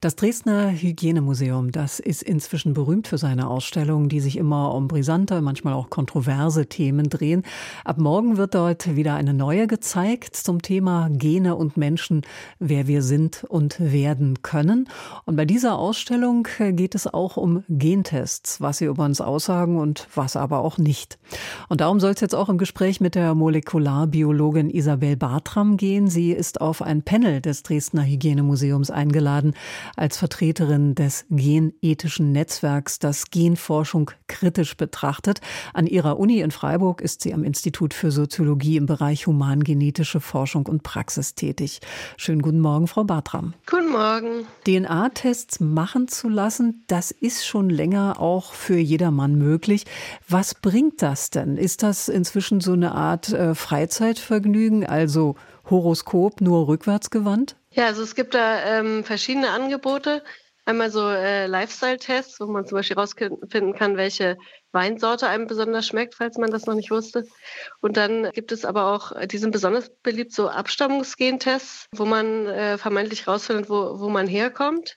das Dresdner Hygienemuseum, das ist inzwischen berühmt für seine Ausstellungen, die sich immer um brisante, manchmal auch kontroverse Themen drehen. Ab morgen wird dort wieder eine neue gezeigt zum Thema Gene und Menschen, wer wir sind und werden können. Und bei dieser Ausstellung geht es auch um Gentests, was sie über uns aussagen und was aber auch nicht. Und darum soll es jetzt auch im Gespräch mit der Molekularbiologin Isabel Bartram gehen. Sie ist auf ein Panel des Dresdner Hygienemuseums eingeladen als Vertreterin des genethischen Netzwerks, das Genforschung kritisch betrachtet. An ihrer Uni in Freiburg ist sie am Institut für Soziologie im Bereich humangenetische Forschung und Praxis tätig. Schönen guten Morgen, Frau Bartram. Guten Morgen. DNA-Tests machen zu lassen, das ist schon länger auch für jedermann möglich. Was bringt das denn? Ist das inzwischen so eine Art äh, Freizeitvergnügen, also Horoskop nur rückwärts gewandt? Ja, also es gibt da ähm, verschiedene Angebote. Einmal so äh, Lifestyle-Tests, wo man zum Beispiel rausfinden kann, welche Weinsorte einem besonders schmeckt, falls man das noch nicht wusste. Und dann gibt es aber auch, die sind besonders beliebt, so Abstammungsgentests, wo man äh, vermeintlich rausfindet, wo, wo man herkommt.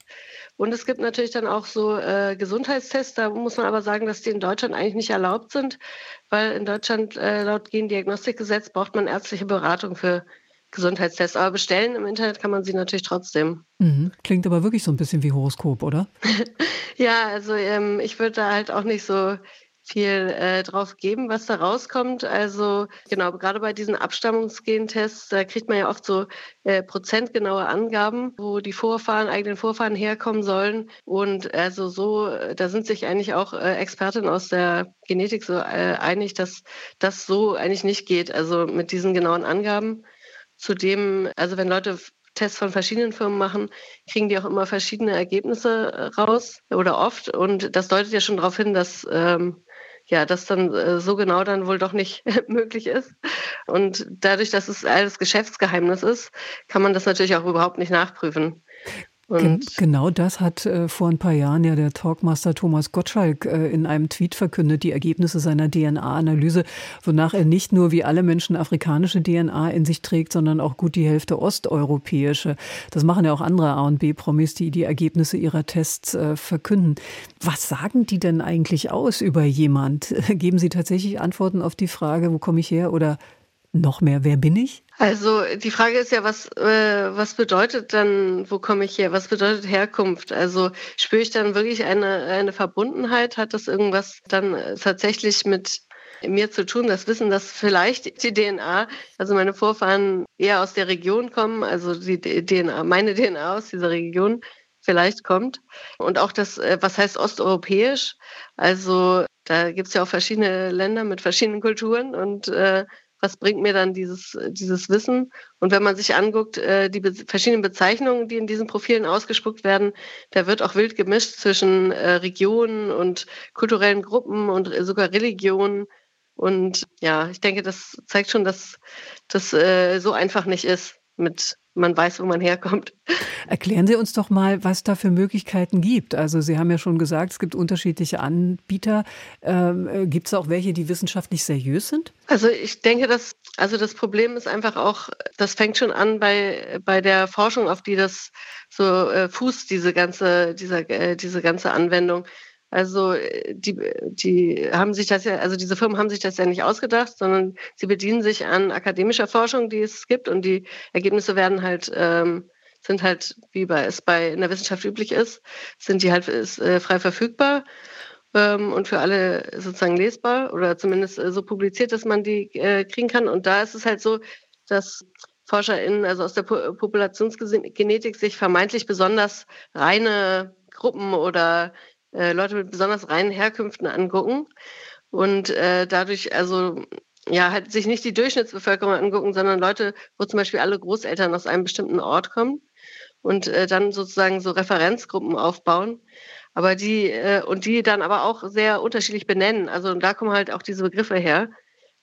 Und es gibt natürlich dann auch so äh, Gesundheitstests, da muss man aber sagen, dass die in Deutschland eigentlich nicht erlaubt sind, weil in Deutschland äh, laut Gendiagnostikgesetz braucht man ärztliche Beratung für Gesundheitstests. Aber bestellen im Internet kann man sie natürlich trotzdem. Mhm. Klingt aber wirklich so ein bisschen wie Horoskop, oder? ja, also ähm, ich würde da halt auch nicht so viel äh, drauf geben, was da rauskommt. Also genau, gerade bei diesen Abstammungsgentests, da kriegt man ja oft so äh, prozentgenaue Angaben, wo die Vorfahren, eigenen Vorfahren herkommen sollen. Und also so, da sind sich eigentlich auch äh, Expertinnen aus der Genetik so äh, einig, dass das so eigentlich nicht geht. Also mit diesen genauen Angaben. Zudem, also wenn Leute Tests von verschiedenen Firmen machen, kriegen die auch immer verschiedene Ergebnisse äh, raus oder oft. Und das deutet ja schon darauf hin, dass ähm, ja, das dann äh, so genau dann wohl doch nicht möglich ist. Und dadurch, dass es alles Geschäftsgeheimnis ist, kann man das natürlich auch überhaupt nicht nachprüfen. Und genau das hat äh, vor ein paar Jahren ja der Talkmaster Thomas Gottschalk äh, in einem Tweet verkündet, die Ergebnisse seiner DNA-Analyse, wonach er nicht nur wie alle Menschen afrikanische DNA in sich trägt, sondern auch gut die Hälfte osteuropäische. Das machen ja auch andere A und B-Promis, die die Ergebnisse ihrer Tests äh, verkünden. Was sagen die denn eigentlich aus über jemand? Geben sie tatsächlich Antworten auf die Frage, wo komme ich her oder noch mehr, wer bin ich? Also die Frage ist ja, was, äh, was bedeutet dann, wo komme ich her? Was bedeutet Herkunft? Also spüre ich dann wirklich eine, eine Verbundenheit? Hat das irgendwas dann äh, tatsächlich mit mir zu tun, das Wissen, dass vielleicht die DNA, also meine Vorfahren eher aus der Region kommen, also die DNA, meine DNA aus dieser Region vielleicht kommt. Und auch das, äh, was heißt osteuropäisch? Also da gibt es ja auch verschiedene Länder mit verschiedenen Kulturen und äh, was bringt mir dann dieses, dieses Wissen? Und wenn man sich anguckt, äh, die verschiedenen Bezeichnungen, die in diesen Profilen ausgespuckt werden, da wird auch wild gemischt zwischen äh, Regionen und kulturellen Gruppen und sogar Religionen. Und ja, ich denke, das zeigt schon, dass das äh, so einfach nicht ist mit man weiß, wo man herkommt. Erklären Sie uns doch mal, was da für Möglichkeiten gibt. Also Sie haben ja schon gesagt, es gibt unterschiedliche Anbieter. Ähm, äh, gibt es auch welche, die wissenschaftlich seriös sind? Also ich denke, dass also das Problem ist einfach auch, das fängt schon an bei bei der Forschung, auf die das so äh, fußt, diese ganze dieser äh, diese ganze Anwendung. Also äh, die, die haben sich das ja, also diese Firmen haben sich das ja nicht ausgedacht, sondern sie bedienen sich an akademischer Forschung, die es gibt und die Ergebnisse werden halt ähm, sind halt, wie bei, es bei in der Wissenschaft üblich ist, sind die halt ist, äh, frei verfügbar ähm, und für alle sozusagen lesbar oder zumindest äh, so publiziert, dass man die äh, kriegen kann. Und da ist es halt so, dass ForscherInnen, also aus der po Populationsgenetik, sich vermeintlich besonders reine Gruppen oder äh, Leute mit besonders reinen Herkünften angucken und äh, dadurch also ja halt sich nicht die Durchschnittsbevölkerung angucken, sondern Leute, wo zum Beispiel alle Großeltern aus einem bestimmten Ort kommen und äh, dann sozusagen so Referenzgruppen aufbauen. Aber die äh, und die dann aber auch sehr unterschiedlich benennen. Also und da kommen halt auch diese Begriffe her.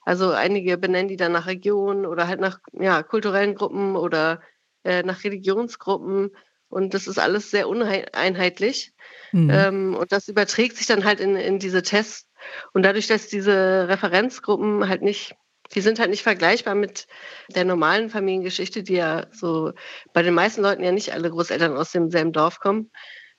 Also einige benennen die dann nach Regionen oder halt nach ja, kulturellen Gruppen oder äh, nach Religionsgruppen. Und das ist alles sehr uneinheitlich. Mhm. Ähm, und das überträgt sich dann halt in, in diese Tests. Und dadurch, dass diese Referenzgruppen halt nicht die sind halt nicht vergleichbar mit der normalen Familiengeschichte, die ja so bei den meisten Leuten ja nicht alle Großeltern aus demselben Dorf kommen.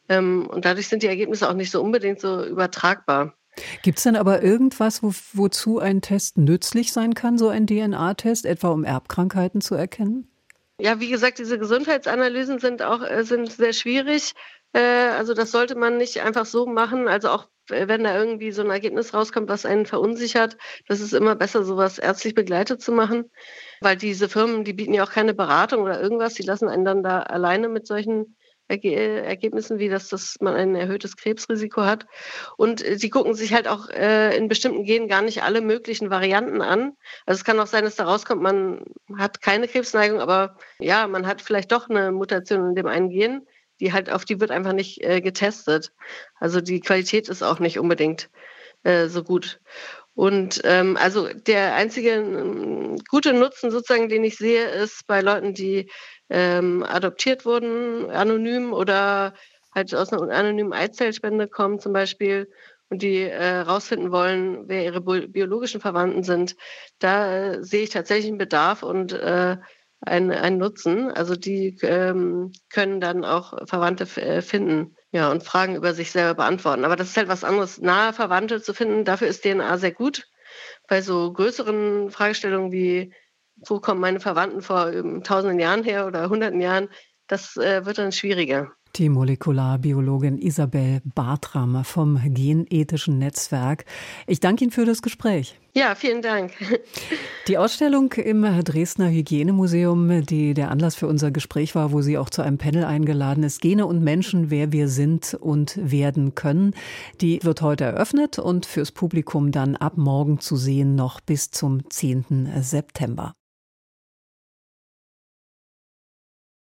Ähm, und dadurch sind die Ergebnisse auch nicht so unbedingt so übertragbar. Gibt es denn aber irgendwas, wo, wozu ein Test nützlich sein kann, so ein DNA-Test, etwa um Erbkrankheiten zu erkennen? Ja, wie gesagt, diese Gesundheitsanalysen sind auch äh, sind sehr schwierig. Äh, also das sollte man nicht einfach so machen. Also auch äh, wenn da irgendwie so ein Ergebnis rauskommt, was einen verunsichert, das ist immer besser, sowas ärztlich begleitet zu machen, weil diese Firmen, die bieten ja auch keine Beratung oder irgendwas, die lassen einen dann da alleine mit solchen Ergebnissen, wie das, dass man ein erhöhtes Krebsrisiko hat. Und äh, sie gucken sich halt auch äh, in bestimmten Genen gar nicht alle möglichen Varianten an. Also es kann auch sein, dass da rauskommt, man hat keine Krebsneigung, aber ja, man hat vielleicht doch eine Mutation in dem einen Gen die halt auf die wird einfach nicht äh, getestet. Also die Qualität ist auch nicht unbedingt äh, so gut. Und ähm, also der einzige ähm, gute Nutzen sozusagen, den ich sehe, ist bei Leuten, die ähm, adoptiert wurden, anonym oder halt aus einer anonymen Eizellspende kommen zum Beispiel und die äh, rausfinden wollen, wer ihre biologischen Verwandten sind. Da äh, sehe ich tatsächlich einen Bedarf und äh, ein, ein Nutzen. Also die ähm, können dann auch Verwandte äh, finden ja, und Fragen über sich selber beantworten. Aber das ist halt was anderes, nahe Verwandte zu finden. Dafür ist DNA sehr gut. Bei so größeren Fragestellungen wie, wo kommen meine Verwandten vor tausenden Jahren her oder hunderten Jahren, das äh, wird dann schwieriger. Die Molekularbiologin Isabel Bartram vom Genethischen Netzwerk. Ich danke Ihnen für das Gespräch. Ja, vielen Dank. Die Ausstellung im Dresdner Hygienemuseum, die der Anlass für unser Gespräch war, wo sie auch zu einem Panel eingeladen ist, Gene und Menschen, wer wir sind und werden können, die wird heute eröffnet und fürs Publikum dann ab morgen zu sehen, noch bis zum 10. September.